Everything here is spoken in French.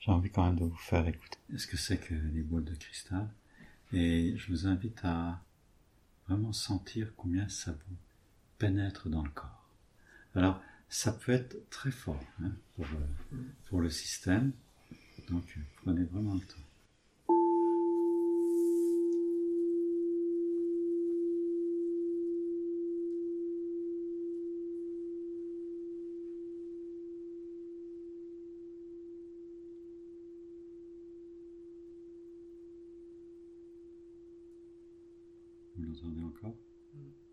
j'ai envie quand même de vous faire écouter. ce que c'est que les boules de cristal? Et je vous invite à vraiment sentir combien ça vous pénètre dans le corps. Alors, ça peut être très fort hein, pour, euh, pour le système, donc prenez vraiment le temps. Vous l'entendez encore? Mm.